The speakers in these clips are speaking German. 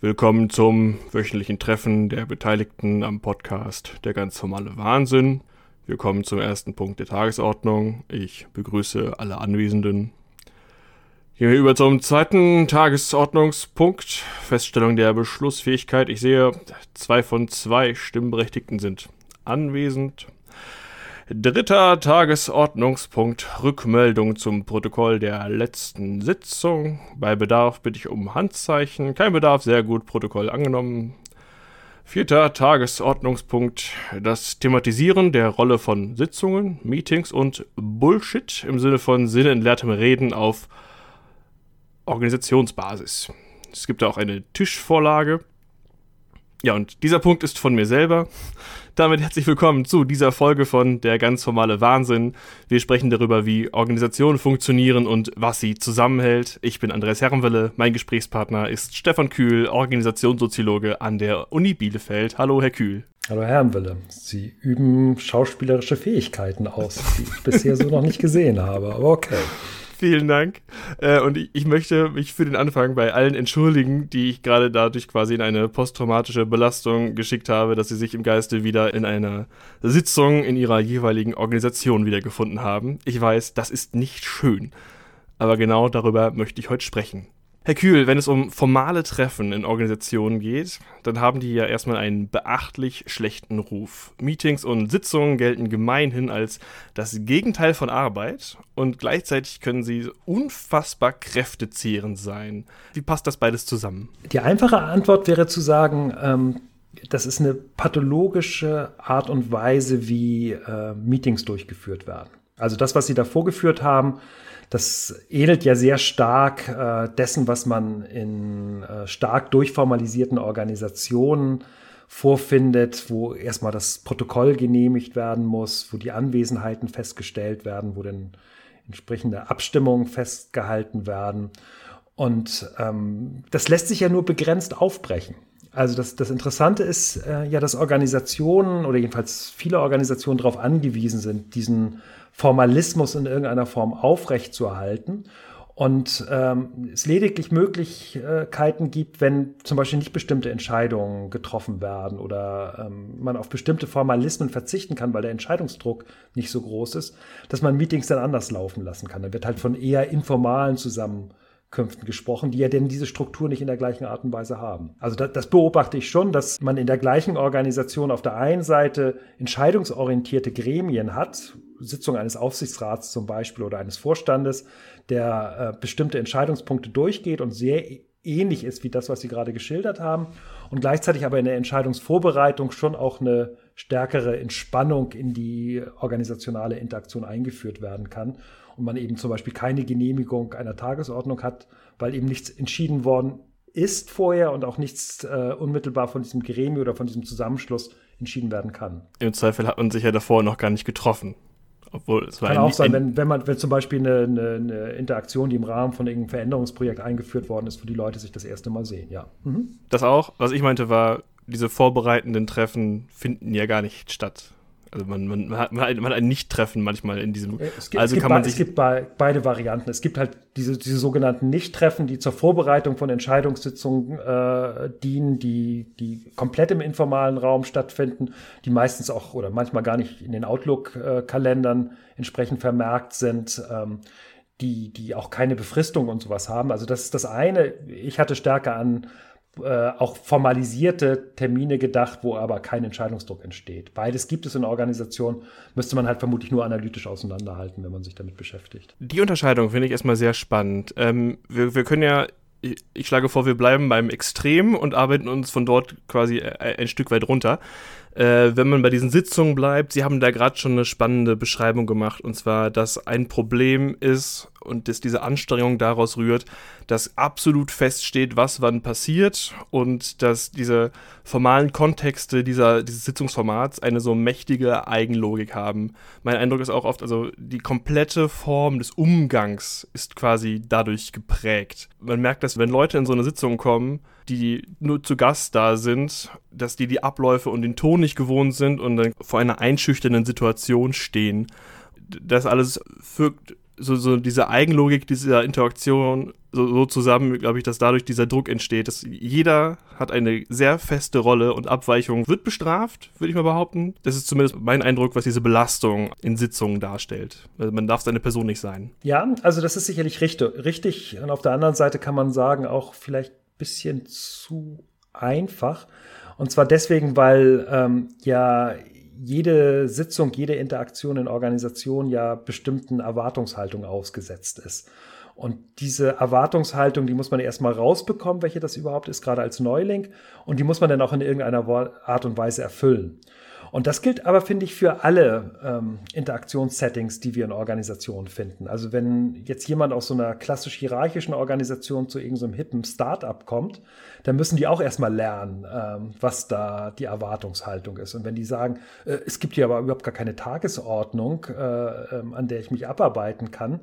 Willkommen zum wöchentlichen Treffen der Beteiligten am Podcast Der ganz normale Wahnsinn. Wir kommen zum ersten Punkt der Tagesordnung. Ich begrüße alle Anwesenden. Gehen wir über zum zweiten Tagesordnungspunkt. Feststellung der Beschlussfähigkeit. Ich sehe, zwei von zwei Stimmberechtigten sind anwesend. Dritter Tagesordnungspunkt Rückmeldung zum Protokoll der letzten Sitzung. Bei Bedarf bitte ich um Handzeichen. Kein Bedarf, sehr gut, Protokoll angenommen. Vierter Tagesordnungspunkt das Thematisieren der Rolle von Sitzungen, Meetings und Bullshit im Sinne von sinnentleertem Reden auf Organisationsbasis. Es gibt auch eine Tischvorlage. Ja, und dieser Punkt ist von mir selber. Damit herzlich willkommen zu dieser Folge von Der ganz normale Wahnsinn. Wir sprechen darüber, wie Organisationen funktionieren und was sie zusammenhält. Ich bin Andreas Herrenwelle, mein Gesprächspartner ist Stefan Kühl, Organisationssoziologe an der Uni Bielefeld. Hallo, Herr Kühl. Hallo, Herrenwelle. Sie üben schauspielerische Fähigkeiten aus, die ich bisher so noch nicht gesehen habe, aber okay. Vielen Dank. Äh, und ich, ich, möchte mich für den Anfang bei allen entschuldigen, die ich gerade dadurch quasi in eine posttraumatische Belastung geschickt habe, dass sie sich im Geiste wieder in einer Sitzung in ihrer jeweiligen Organisation wiedergefunden haben. Ich weiß, das ist nicht schön. Aber genau darüber möchte ich heute sprechen. Herr Kühl, wenn es um formale Treffen in Organisationen geht, dann haben die ja erstmal einen beachtlich schlechten Ruf. Meetings und Sitzungen gelten gemeinhin als das Gegenteil von Arbeit und gleichzeitig können sie unfassbar kräftezehrend sein. Wie passt das beides zusammen? Die einfache Antwort wäre zu sagen, ähm, das ist eine pathologische Art und Weise, wie äh, Meetings durchgeführt werden. Also das, was Sie da vorgeführt haben, das ähnelt ja sehr stark äh, dessen, was man in äh, stark durchformalisierten Organisationen vorfindet, wo erstmal das Protokoll genehmigt werden muss, wo die Anwesenheiten festgestellt werden, wo dann entsprechende Abstimmungen festgehalten werden. Und ähm, das lässt sich ja nur begrenzt aufbrechen. Also das, das Interessante ist äh, ja, dass Organisationen oder jedenfalls viele Organisationen darauf angewiesen sind, diesen Formalismus in irgendeiner Form aufrechtzuerhalten und ähm, es lediglich Möglichkeiten gibt, wenn zum Beispiel nicht bestimmte Entscheidungen getroffen werden oder ähm, man auf bestimmte Formalismen verzichten kann, weil der Entscheidungsdruck nicht so groß ist, dass man Meetings dann anders laufen lassen kann. Da wird halt von eher informalen Zusammenkünften gesprochen, die ja denn diese Struktur nicht in der gleichen Art und Weise haben. Also das, das beobachte ich schon, dass man in der gleichen Organisation auf der einen Seite entscheidungsorientierte Gremien hat, Sitzung eines Aufsichtsrats zum Beispiel oder eines Vorstandes, der äh, bestimmte Entscheidungspunkte durchgeht und sehr ähnlich ist wie das, was Sie gerade geschildert haben und gleichzeitig aber in der Entscheidungsvorbereitung schon auch eine stärkere Entspannung in die organisationale Interaktion eingeführt werden kann und man eben zum Beispiel keine Genehmigung einer Tagesordnung hat, weil eben nichts entschieden worden ist vorher und auch nichts äh, unmittelbar von diesem Gremium oder von diesem Zusammenschluss entschieden werden kann. Im Zweifel hat man sich ja davor noch gar nicht getroffen. Obwohl, es war Kann auch sein, wenn, wenn man, wenn zum Beispiel eine, eine, eine, Interaktion, die im Rahmen von irgendeinem Veränderungsprojekt eingeführt worden ist, wo die Leute sich das erste Mal sehen, ja. Mhm. Das auch. Was ich meinte war, diese vorbereitenden Treffen finden ja gar nicht statt. Also man, man, man, hat, man hat ein Nicht-Treffen manchmal in diesem. Es gibt, also es kann man sich. Es gibt bei, beide Varianten. Es gibt halt diese, diese sogenannten Nicht-Treffen, die zur Vorbereitung von Entscheidungssitzungen äh, dienen, die, die komplett im informalen Raum stattfinden, die meistens auch oder manchmal gar nicht in den Outlook-Kalendern entsprechend vermerkt sind. Ähm, die, die auch keine Befristung und sowas haben. Also das ist das eine. Ich hatte stärker an äh, auch formalisierte Termine gedacht, wo aber kein Entscheidungsdruck entsteht. Beides gibt es in der Organisation, müsste man halt vermutlich nur analytisch auseinanderhalten, wenn man sich damit beschäftigt. Die Unterscheidung finde ich erstmal sehr spannend. Ähm, wir, wir können ja ich schlage vor, wir bleiben beim Extrem und arbeiten uns von dort quasi äh, ein Stück weit runter. Äh, wenn man bei diesen Sitzungen bleibt, Sie haben da gerade schon eine spannende Beschreibung gemacht, und zwar, dass ein Problem ist und dass diese Anstrengung daraus rührt, dass absolut feststeht, was wann passiert und dass diese formalen Kontexte dieser, dieses Sitzungsformats eine so mächtige Eigenlogik haben. Mein Eindruck ist auch oft, also die komplette Form des Umgangs ist quasi dadurch geprägt. Man merkt, dass wenn Leute in so eine Sitzung kommen, die nur zu Gast da sind, dass die die Abläufe und den Ton nicht gewohnt sind und dann vor einer einschüchternden Situation stehen. Das alles fügt so, so diese Eigenlogik dieser Interaktion so, so zusammen, glaube ich, dass dadurch dieser Druck entsteht, dass jeder hat eine sehr feste Rolle und Abweichung wird bestraft, würde ich mal behaupten. Das ist zumindest mein Eindruck, was diese Belastung in Sitzungen darstellt. Also man darf seine Person nicht sein. Ja, also das ist sicherlich richtig. richtig. Und auf der anderen Seite kann man sagen, auch vielleicht bisschen zu einfach. Und zwar deswegen, weil ähm, ja jede Sitzung, jede Interaktion in Organisationen ja bestimmten Erwartungshaltungen ausgesetzt ist. Und diese Erwartungshaltung, die muss man erstmal rausbekommen, welche das überhaupt ist, gerade als Neuling. Und die muss man dann auch in irgendeiner Art und Weise erfüllen. Und das gilt aber, finde ich, für alle ähm, Interaktionssettings, die wir in Organisationen finden. Also wenn jetzt jemand aus so einer klassisch hierarchischen Organisation zu irgendeinem so hippen Start-up kommt, dann müssen die auch erstmal lernen, ähm, was da die Erwartungshaltung ist. Und wenn die sagen, äh, es gibt hier aber überhaupt gar keine Tagesordnung, äh, äh, an der ich mich abarbeiten kann,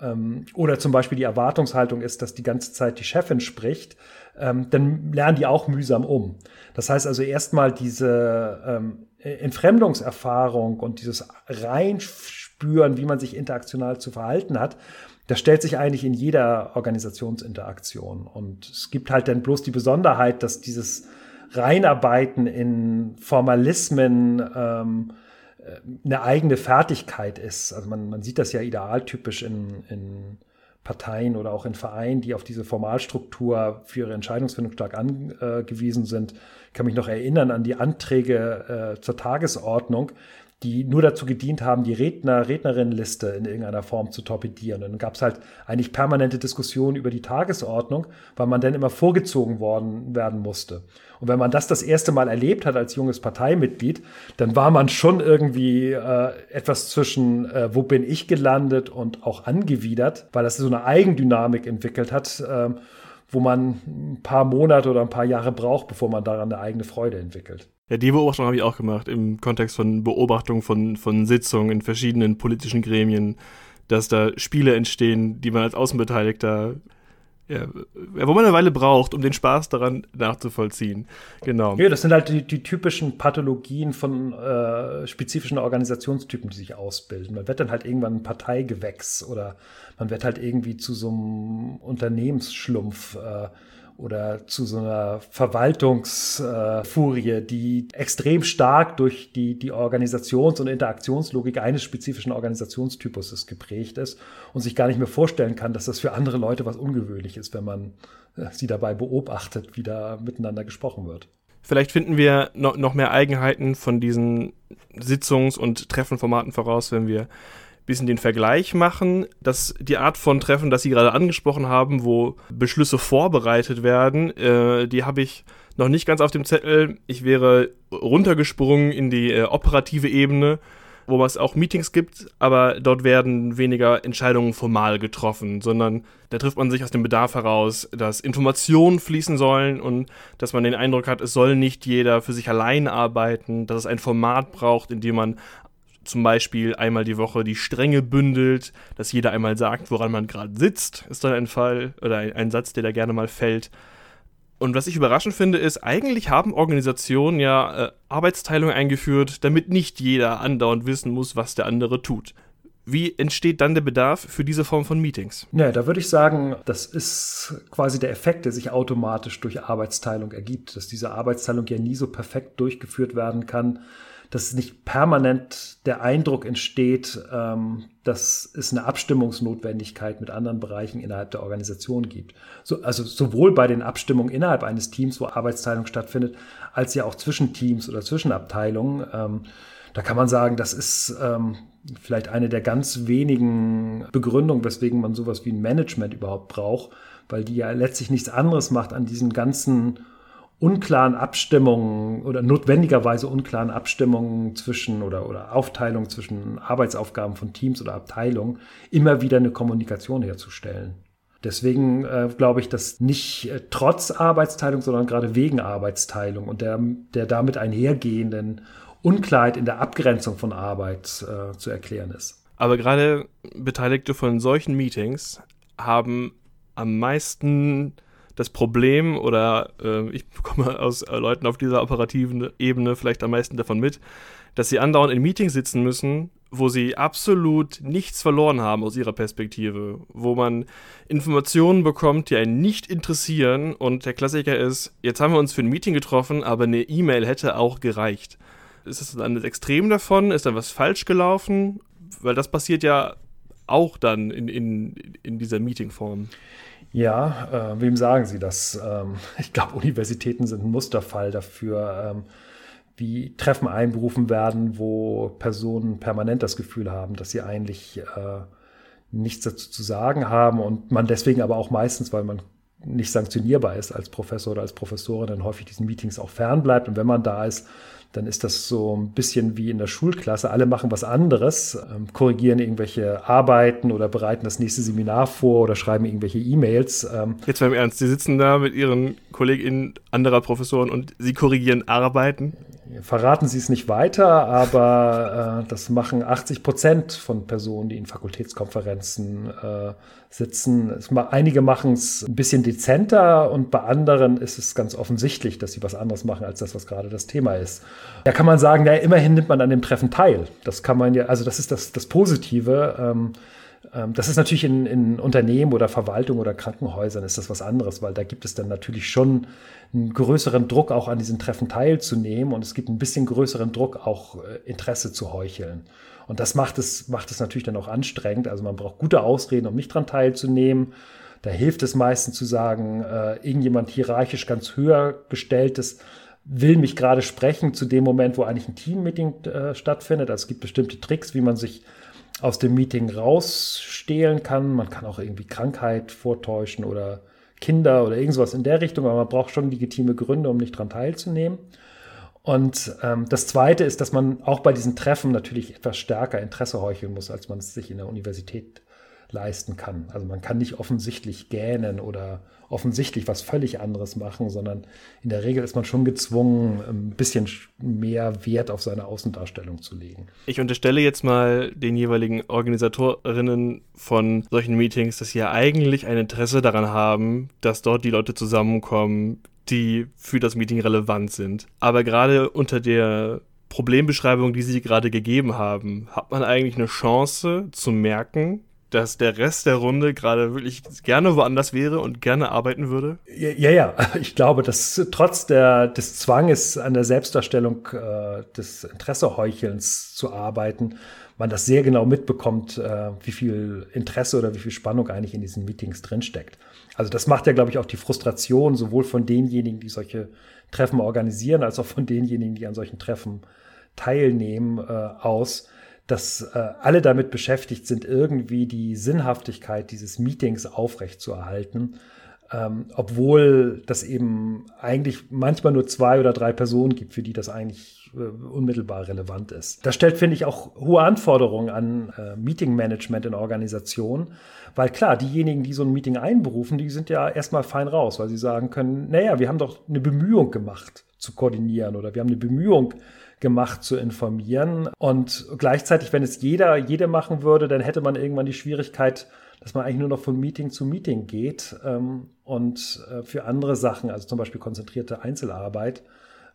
ähm, oder zum Beispiel die Erwartungshaltung ist, dass die ganze Zeit die Chefin spricht, ähm, dann lernen die auch mühsam um. Das heißt also erstmal diese ähm, Entfremdungserfahrung und dieses Reinspüren, wie man sich interaktional zu verhalten hat, das stellt sich eigentlich in jeder Organisationsinteraktion. Und es gibt halt dann bloß die Besonderheit, dass dieses Reinarbeiten in Formalismen ähm, äh, eine eigene Fertigkeit ist. Also man, man sieht das ja idealtypisch in, in Parteien oder auch in Vereinen, die auf diese Formalstruktur für ihre Entscheidungsfindung stark angewiesen sind. Ich kann mich noch erinnern an die Anträge äh, zur Tagesordnung, die nur dazu gedient haben, die Redner, Rednerinnenliste in irgendeiner Form zu torpedieren. Und dann gab es halt eigentlich permanente Diskussionen über die Tagesordnung, weil man dann immer vorgezogen worden werden musste. Und wenn man das das erste Mal erlebt hat als junges Parteimitglied, dann war man schon irgendwie äh, etwas zwischen, äh, wo bin ich gelandet und auch angewidert, weil das so eine Eigendynamik entwickelt hat. Äh, wo man ein paar Monate oder ein paar Jahre braucht, bevor man daran eine eigene Freude entwickelt. Ja, die Beobachtung habe ich auch gemacht im Kontext von Beobachtung von, von Sitzungen in verschiedenen politischen Gremien, dass da Spiele entstehen, die man als Außenbeteiligter ja, wo man eine Weile braucht, um den Spaß daran nachzuvollziehen. Genau. Ja, das sind halt die, die typischen Pathologien von äh, spezifischen Organisationstypen, die sich ausbilden. Man wird dann halt irgendwann ein Parteigewächs oder man wird halt irgendwie zu so einem Unternehmensschlumpf. Äh, oder zu so einer Verwaltungsfurie, die extrem stark durch die, die Organisations- und Interaktionslogik eines spezifischen Organisationstypus geprägt ist und sich gar nicht mehr vorstellen kann, dass das für andere Leute was ungewöhnlich ist, wenn man äh, sie dabei beobachtet, wie da miteinander gesprochen wird. Vielleicht finden wir noch mehr Eigenheiten von diesen Sitzungs- und Treffenformaten voraus, wenn wir bisschen den Vergleich machen, dass die Art von Treffen, das Sie gerade angesprochen haben, wo Beschlüsse vorbereitet werden, äh, die habe ich noch nicht ganz auf dem Zettel. Ich wäre runtergesprungen in die äh, operative Ebene, wo es auch Meetings gibt, aber dort werden weniger Entscheidungen formal getroffen, sondern da trifft man sich aus dem Bedarf heraus, dass Informationen fließen sollen und dass man den Eindruck hat, es soll nicht jeder für sich allein arbeiten, dass es ein Format braucht, in dem man zum Beispiel einmal die Woche die Stränge bündelt, dass jeder einmal sagt, woran man gerade sitzt, ist dann ein Fall oder ein, ein, Satz, der da gerne mal fällt. Und was ich überraschend finde, ist, eigentlich haben Organisationen ja äh, Arbeitsteilung eingeführt, damit nicht jeder andauernd wissen muss, was der andere tut. Wie entsteht dann der Bedarf für diese Form von Meetings? Ja, da würde ich sagen, das ist quasi der Effekt, der sich automatisch durch Arbeitsteilung ergibt, dass diese Arbeitsteilung ja nie so perfekt durchgeführt werden kann, dass nicht permanent der Eindruck entsteht, ähm, dass es eine Abstimmungsnotwendigkeit mit anderen Bereichen innerhalb der Organisation gibt. So, also sowohl bei den Abstimmungen innerhalb eines Teams, wo Arbeitsteilung stattfindet, als ja auch zwischen Teams oder zwischen Abteilungen. Ähm, da kann man sagen, das ist ähm, vielleicht eine der ganz wenigen Begründungen, weswegen man sowas wie ein Management überhaupt braucht, weil die ja letztlich nichts anderes macht an diesen ganzen unklaren Abstimmungen oder notwendigerweise unklaren Abstimmungen zwischen oder, oder Aufteilung zwischen Arbeitsaufgaben von Teams oder Abteilungen immer wieder eine Kommunikation herzustellen. Deswegen äh, glaube ich, dass nicht äh, trotz Arbeitsteilung, sondern gerade wegen Arbeitsteilung und der, der damit einhergehenden Unklarheit in der Abgrenzung von Arbeit äh, zu erklären ist. Aber gerade Beteiligte von solchen Meetings haben am meisten das Problem oder äh, ich bekomme aus äh, Leuten auf dieser operativen Ebene vielleicht am meisten davon mit, dass sie andauernd in Meetings sitzen müssen, wo sie absolut nichts verloren haben aus ihrer Perspektive, wo man Informationen bekommt, die einen nicht interessieren und der Klassiker ist, jetzt haben wir uns für ein Meeting getroffen, aber eine E-Mail hätte auch gereicht. Ist das dann das Extrem davon? Ist da was falsch gelaufen? Weil das passiert ja auch dann in, in, in dieser Meetingform. Ja, äh, wem sagen Sie das? Ähm, ich glaube, Universitäten sind ein Musterfall dafür. Ähm, wie Treffen einberufen werden, wo Personen permanent das Gefühl haben, dass sie eigentlich äh, nichts dazu zu sagen haben und man deswegen aber auch meistens, weil man nicht sanktionierbar ist als Professor oder als Professorin, dann häufig diesen Meetings auch fernbleibt. Und wenn man da ist, dann ist das so ein bisschen wie in der Schulklasse. Alle machen was anderes, ähm, korrigieren irgendwelche Arbeiten oder bereiten das nächste Seminar vor oder schreiben irgendwelche E-Mails. Ähm. Jetzt mal im Ernst, Sie sitzen da mit Ihren KollegInnen anderer Professoren und Sie korrigieren Arbeiten? Verraten Sie es nicht weiter, aber äh, das machen 80 Prozent von Personen, die in Fakultätskonferenzen äh, sitzen. Es, einige machen es ein bisschen dezenter und bei anderen ist es ganz offensichtlich, dass sie was anderes machen als das, was gerade das Thema ist. Da kann man sagen, ja, immerhin nimmt man an dem Treffen teil. Das kann man ja, also das ist das, das Positive. Ähm, das ist natürlich in, in Unternehmen oder Verwaltung oder Krankenhäusern ist das was anderes, weil da gibt es dann natürlich schon einen größeren Druck, auch an diesen Treffen teilzunehmen und es gibt ein bisschen größeren Druck, auch äh, Interesse zu heucheln. Und das macht es, macht es natürlich dann auch anstrengend. Also man braucht gute Ausreden, um nicht dran teilzunehmen. Da hilft es meistens zu sagen, äh, irgendjemand hierarchisch ganz höher gestelltes will mich gerade sprechen zu dem Moment, wo eigentlich ein Teammeeting äh, stattfindet. Also es gibt bestimmte Tricks, wie man sich aus dem Meeting rausstehlen kann. Man kann auch irgendwie Krankheit vortäuschen oder Kinder oder irgendwas in der Richtung, aber man braucht schon legitime Gründe, um nicht daran teilzunehmen. Und ähm, das Zweite ist, dass man auch bei diesen Treffen natürlich etwas stärker Interesse heucheln muss, als man es sich in der Universität leisten kann. Also man kann nicht offensichtlich gähnen oder offensichtlich was völlig anderes machen, sondern in der Regel ist man schon gezwungen, ein bisschen mehr Wert auf seine Außendarstellung zu legen. Ich unterstelle jetzt mal den jeweiligen Organisatorinnen von solchen Meetings, dass sie ja eigentlich ein Interesse daran haben, dass dort die Leute zusammenkommen, die für das Meeting relevant sind. Aber gerade unter der Problembeschreibung, die Sie gerade gegeben haben, hat man eigentlich eine Chance zu merken, dass der Rest der Runde gerade wirklich gerne woanders wäre und gerne arbeiten würde? Ja, ja, ich glaube, dass trotz der, des Zwanges an der Selbstdarstellung äh, des Interesseheuchelns zu arbeiten, man das sehr genau mitbekommt, äh, wie viel Interesse oder wie viel Spannung eigentlich in diesen Meetings drinsteckt. Also das macht ja, glaube ich, auch die Frustration sowohl von denjenigen, die solche Treffen organisieren, als auch von denjenigen, die an solchen Treffen teilnehmen, äh, aus dass äh, alle damit beschäftigt sind, irgendwie die Sinnhaftigkeit dieses Meetings aufrechtzuerhalten, ähm, obwohl das eben eigentlich manchmal nur zwei oder drei Personen gibt, für die das eigentlich äh, unmittelbar relevant ist. Das stellt, finde ich, auch hohe Anforderungen an äh, Meeting-Management in Organisationen, weil klar, diejenigen, die so ein Meeting einberufen, die sind ja erstmal fein raus, weil sie sagen können, naja, wir haben doch eine Bemühung gemacht zu koordinieren oder wir haben eine Bemühung gemacht zu informieren. Und gleichzeitig, wenn es jeder, jede machen würde, dann hätte man irgendwann die Schwierigkeit, dass man eigentlich nur noch von Meeting zu Meeting geht ähm, und äh, für andere Sachen, also zum Beispiel konzentrierte Einzelarbeit,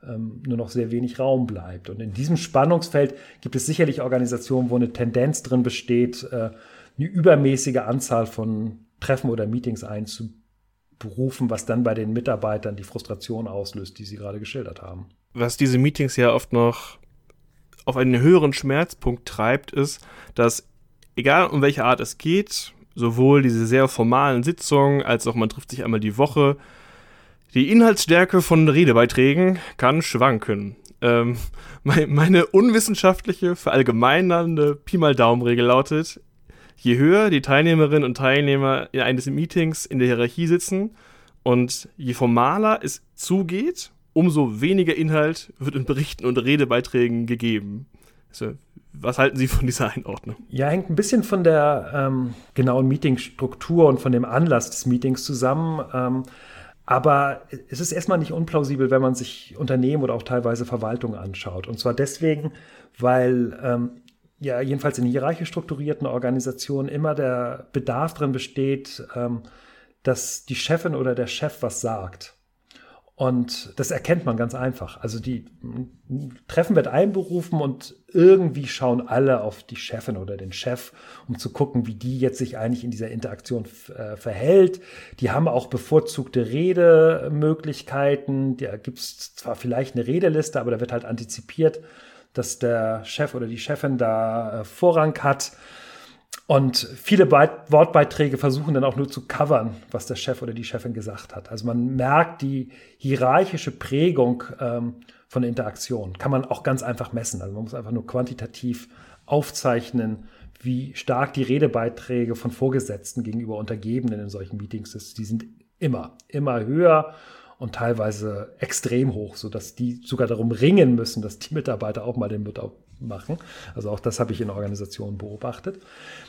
ähm, nur noch sehr wenig Raum bleibt. Und in diesem Spannungsfeld gibt es sicherlich Organisationen, wo eine Tendenz drin besteht, äh, eine übermäßige Anzahl von Treffen oder Meetings einzuberufen, was dann bei den Mitarbeitern die Frustration auslöst, die Sie gerade geschildert haben was diese Meetings ja oft noch auf einen höheren Schmerzpunkt treibt, ist, dass egal um welche Art es geht, sowohl diese sehr formalen Sitzungen als auch man trifft sich einmal die Woche, die Inhaltsstärke von Redebeiträgen kann schwanken. Ähm, meine unwissenschaftliche, verallgemeinernde Pi mal Daumen-Regel lautet, je höher die Teilnehmerinnen und Teilnehmer in eines Meetings in der Hierarchie sitzen und je formaler es zugeht, umso weniger Inhalt wird in Berichten und Redebeiträgen gegeben. Also, was halten Sie von dieser Einordnung? Ja, hängt ein bisschen von der ähm, genauen Meetingstruktur und von dem Anlass des Meetings zusammen. Ähm, aber es ist erstmal nicht unplausibel, wenn man sich Unternehmen oder auch teilweise Verwaltung anschaut. Und zwar deswegen, weil ähm, ja jedenfalls in hierarchisch strukturierten Organisationen immer der Bedarf drin besteht, ähm, dass die Chefin oder der Chef was sagt. Und das erkennt man ganz einfach. Also die Treffen wird einberufen und irgendwie schauen alle auf die Chefin oder den Chef, um zu gucken, wie die jetzt sich eigentlich in dieser Interaktion äh, verhält. Die haben auch bevorzugte Redemöglichkeiten. Da gibt es zwar vielleicht eine Redeliste, aber da wird halt antizipiert, dass der Chef oder die Chefin da äh, Vorrang hat. Und viele Be Wortbeiträge versuchen dann auch nur zu covern, was der Chef oder die Chefin gesagt hat. Also man merkt die hierarchische Prägung ähm, von Interaktion. Kann man auch ganz einfach messen. Also man muss einfach nur quantitativ aufzeichnen, wie stark die Redebeiträge von Vorgesetzten gegenüber Untergebenen in solchen Meetings ist. Die sind immer, immer höher und teilweise extrem hoch, sodass die sogar darum ringen müssen, dass die Mitarbeiter auch mal den machen. Also auch das habe ich in Organisationen beobachtet.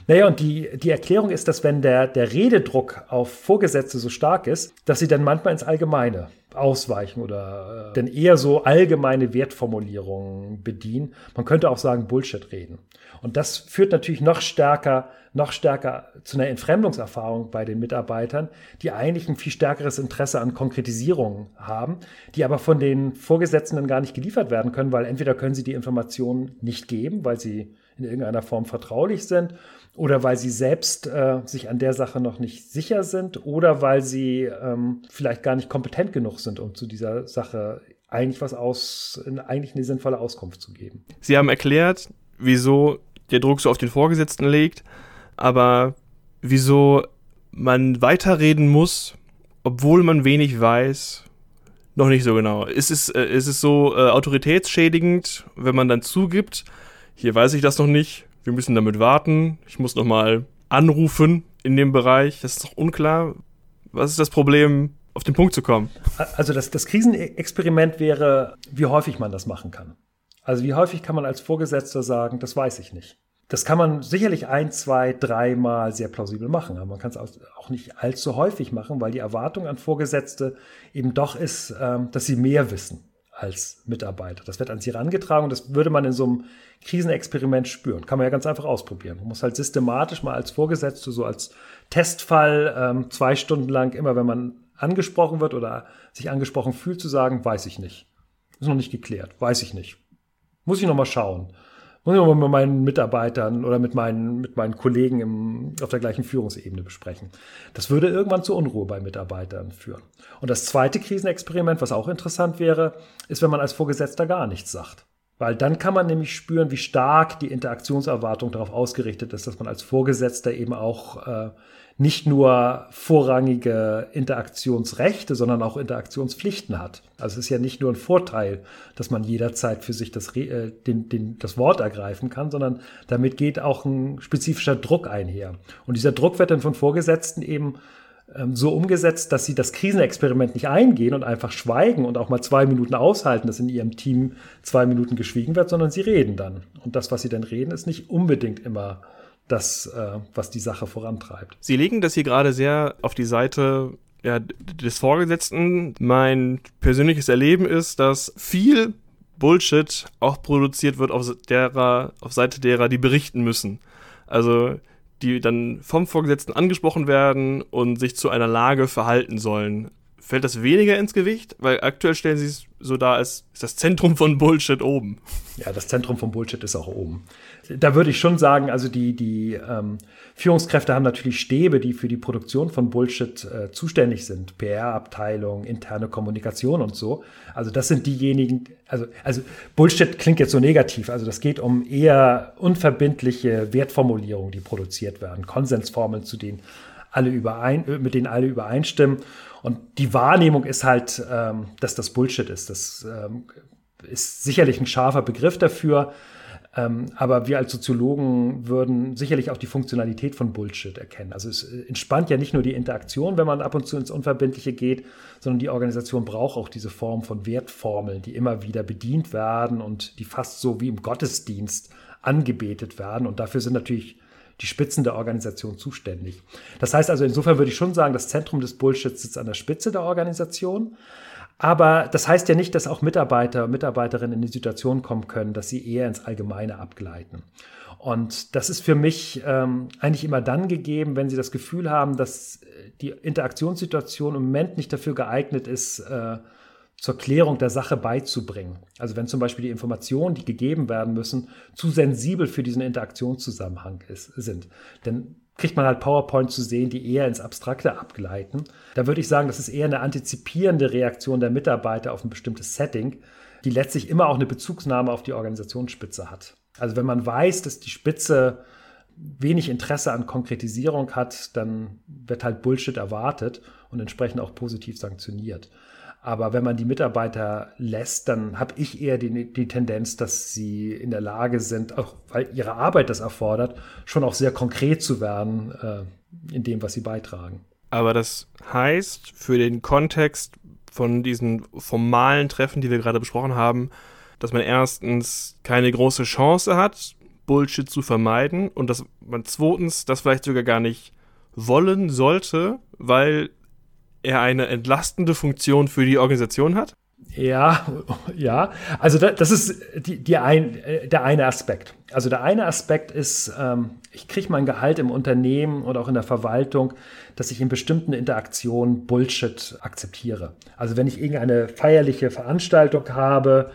Naja, und die, die Erklärung ist, dass wenn der, der Rededruck auf Vorgesetzte so stark ist, dass sie dann manchmal ins Allgemeine ausweichen oder äh, dann eher so allgemeine Wertformulierungen bedienen. Man könnte auch sagen Bullshit reden. Und das führt natürlich noch stärker, noch stärker zu einer Entfremdungserfahrung bei den Mitarbeitern, die eigentlich ein viel stärkeres Interesse an Konkretisierungen haben, die aber von den Vorgesetzten gar nicht geliefert werden können, weil entweder können sie die Informationen nicht geben, weil sie in irgendeiner Form vertraulich sind oder weil sie selbst äh, sich an der Sache noch nicht sicher sind oder weil sie ähm, vielleicht gar nicht kompetent genug sind, um zu dieser Sache eigentlich was aus, eigentlich eine sinnvolle Auskunft zu geben. Sie haben erklärt, wieso der Druck so auf den Vorgesetzten legt, aber wieso man weiterreden muss, obwohl man wenig weiß, noch nicht so genau. Ist es, äh, ist es so äh, autoritätsschädigend, wenn man dann zugibt, hier weiß ich das noch nicht, wir müssen damit warten, ich muss nochmal anrufen in dem Bereich, das ist doch unklar. Was ist das Problem, auf den Punkt zu kommen? Also das, das Krisenexperiment wäre, wie häufig man das machen kann. Also wie häufig kann man als Vorgesetzter sagen, das weiß ich nicht. Das kann man sicherlich ein, zwei, dreimal sehr plausibel machen, aber man kann es auch nicht allzu häufig machen, weil die Erwartung an Vorgesetzte eben doch ist, ähm, dass sie mehr wissen als Mitarbeiter. Das wird an sie herangetragen und das würde man in so einem Krisenexperiment spüren. Kann man ja ganz einfach ausprobieren. Man muss halt systematisch mal als Vorgesetzte, so als Testfall, ähm, zwei Stunden lang, immer wenn man angesprochen wird oder sich angesprochen fühlt, zu sagen, weiß ich nicht. Ist noch nicht geklärt, weiß ich nicht. Muss ich noch mal schauen. Muss ich mit meinen Mitarbeitern oder mit meinen, mit meinen Kollegen im, auf der gleichen Führungsebene besprechen. Das würde irgendwann zu Unruhe bei Mitarbeitern führen. Und das zweite Krisenexperiment, was auch interessant wäre, ist, wenn man als Vorgesetzter gar nichts sagt. Weil dann kann man nämlich spüren, wie stark die Interaktionserwartung darauf ausgerichtet ist, dass man als Vorgesetzter eben auch äh, nicht nur vorrangige Interaktionsrechte, sondern auch Interaktionspflichten hat. Also es ist ja nicht nur ein Vorteil, dass man jederzeit für sich das, äh, den, den, das Wort ergreifen kann, sondern damit geht auch ein spezifischer Druck einher. Und dieser Druck wird dann von Vorgesetzten eben ähm, so umgesetzt, dass sie das Krisenexperiment nicht eingehen und einfach schweigen und auch mal zwei Minuten aushalten, dass in ihrem Team zwei Minuten geschwiegen wird, sondern sie reden dann. Und das, was sie dann reden, ist nicht unbedingt immer das, äh, was die Sache vorantreibt. Sie legen das hier gerade sehr auf die Seite ja, des Vorgesetzten. Mein persönliches Erleben ist, dass viel Bullshit auch produziert wird auf, derer, auf Seite derer, die berichten müssen. Also die dann vom Vorgesetzten angesprochen werden und sich zu einer Lage verhalten sollen. Fällt das weniger ins Gewicht? Weil aktuell stellen sie es so dar, als ist das Zentrum von Bullshit oben. Ja, das Zentrum von Bullshit ist auch oben. Da würde ich schon sagen, also die, die ähm, Führungskräfte haben natürlich Stäbe, die für die Produktion von Bullshit äh, zuständig sind. PR-Abteilung, interne Kommunikation und so. Also das sind diejenigen, also, also Bullshit klingt jetzt so negativ. Also das geht um eher unverbindliche Wertformulierungen, die produziert werden. Konsensformeln, zu denen alle überein, mit denen alle übereinstimmen. Und die Wahrnehmung ist halt, ähm, dass das Bullshit ist. Das ähm, ist sicherlich ein scharfer Begriff dafür. Ähm, aber wir als Soziologen würden sicherlich auch die Funktionalität von Bullshit erkennen. Also es entspannt ja nicht nur die Interaktion, wenn man ab und zu ins Unverbindliche geht, sondern die Organisation braucht auch diese Form von Wertformeln, die immer wieder bedient werden und die fast so wie im Gottesdienst angebetet werden. Und dafür sind natürlich die Spitzen der Organisation zuständig. Das heißt also, insofern würde ich schon sagen, das Zentrum des Bullshits sitzt an der Spitze der Organisation. Aber das heißt ja nicht, dass auch Mitarbeiter, Mitarbeiterinnen in die Situation kommen können, dass sie eher ins Allgemeine abgleiten. Und das ist für mich ähm, eigentlich immer dann gegeben, wenn sie das Gefühl haben, dass die Interaktionssituation im Moment nicht dafür geeignet ist, äh, zur Klärung der Sache beizubringen. Also wenn zum Beispiel die Informationen, die gegeben werden müssen, zu sensibel für diesen Interaktionszusammenhang ist, sind. Denn kriegt man halt PowerPoint zu sehen, die eher ins Abstrakte abgleiten. Da würde ich sagen, das ist eher eine antizipierende Reaktion der Mitarbeiter auf ein bestimmtes Setting, die letztlich immer auch eine Bezugsnahme auf die Organisationsspitze hat. Also wenn man weiß, dass die Spitze wenig Interesse an Konkretisierung hat, dann wird halt Bullshit erwartet und entsprechend auch positiv sanktioniert. Aber wenn man die Mitarbeiter lässt, dann habe ich eher die, die, Tendenz, dass sie in der Lage sind, auch weil ihre Arbeit das erfordert, schon auch sehr konkret zu werden äh, in dem, was sie beitragen. Aber das heißt, für den Kontext von diesen formalen Treffen, die wir gerade besprochen haben, dass man erstens keine große Chance hat, Bullshit zu vermeiden und dass man zweitens das vielleicht sogar gar nicht wollen sollte, weil er eine entlastende Funktion für die Organisation hat? Ja, ja. Also das ist die, die ein, äh, der eine Aspekt. Also der eine Aspekt ist, ähm, ich kriege mein Gehalt im Unternehmen oder auch in der Verwaltung, dass ich in bestimmten Interaktionen Bullshit akzeptiere. Also wenn ich irgendeine feierliche Veranstaltung habe,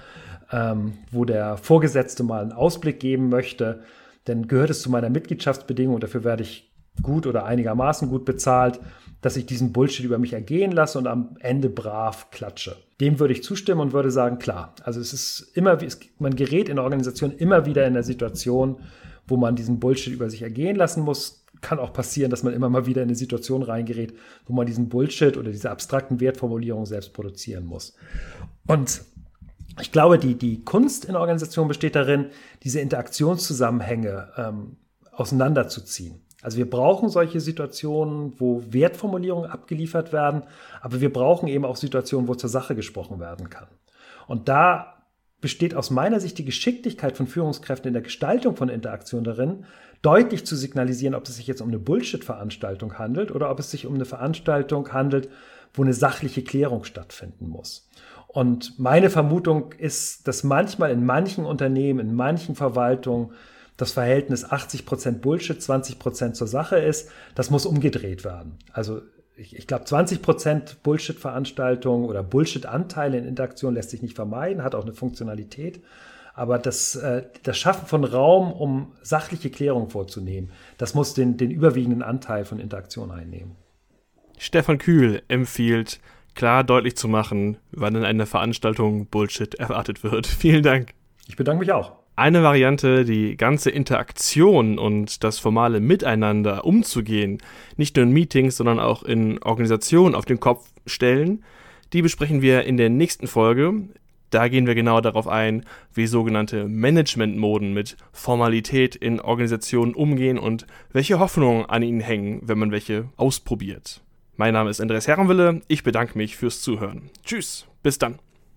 ähm, wo der Vorgesetzte mal einen Ausblick geben möchte, dann gehört es zu meiner Mitgliedschaftsbedingung und dafür werde ich gut oder einigermaßen gut bezahlt, dass ich diesen Bullshit über mich ergehen lasse und am Ende brav klatsche. Dem würde ich zustimmen und würde sagen, klar. Also es ist immer, man gerät in der Organisation immer wieder in der Situation, wo man diesen Bullshit über sich ergehen lassen muss. Kann auch passieren, dass man immer mal wieder in eine Situation reingerät, wo man diesen Bullshit oder diese abstrakten Wertformulierungen selbst produzieren muss. Und ich glaube, die, die Kunst in der Organisation besteht darin, diese Interaktionszusammenhänge ähm, auseinanderzuziehen. Also wir brauchen solche Situationen, wo Wertformulierungen abgeliefert werden, aber wir brauchen eben auch Situationen, wo zur Sache gesprochen werden kann. Und da besteht aus meiner Sicht die Geschicklichkeit von Führungskräften in der Gestaltung von Interaktion darin, deutlich zu signalisieren, ob es sich jetzt um eine Bullshit-Veranstaltung handelt oder ob es sich um eine Veranstaltung handelt, wo eine sachliche Klärung stattfinden muss. Und meine Vermutung ist, dass manchmal in manchen Unternehmen, in manchen Verwaltungen das Verhältnis 80% Bullshit, 20% zur Sache ist, das muss umgedreht werden. Also ich, ich glaube, 20% Bullshit-Veranstaltungen oder Bullshit-Anteile in Interaktion lässt sich nicht vermeiden, hat auch eine Funktionalität. Aber das, äh, das Schaffen von Raum, um sachliche Klärung vorzunehmen, das muss den, den überwiegenden Anteil von Interaktion einnehmen. Stefan Kühl empfiehlt, klar deutlich zu machen, wann in einer Veranstaltung Bullshit erwartet wird. Vielen Dank. Ich bedanke mich auch. Eine Variante, die ganze Interaktion und das formale Miteinander umzugehen, nicht nur in Meetings, sondern auch in Organisationen auf den Kopf stellen, die besprechen wir in der nächsten Folge. Da gehen wir genau darauf ein, wie sogenannte Management-Moden mit Formalität in Organisationen umgehen und welche Hoffnungen an ihnen hängen, wenn man welche ausprobiert. Mein Name ist Andreas Herrenwille, ich bedanke mich fürs Zuhören. Tschüss, bis dann.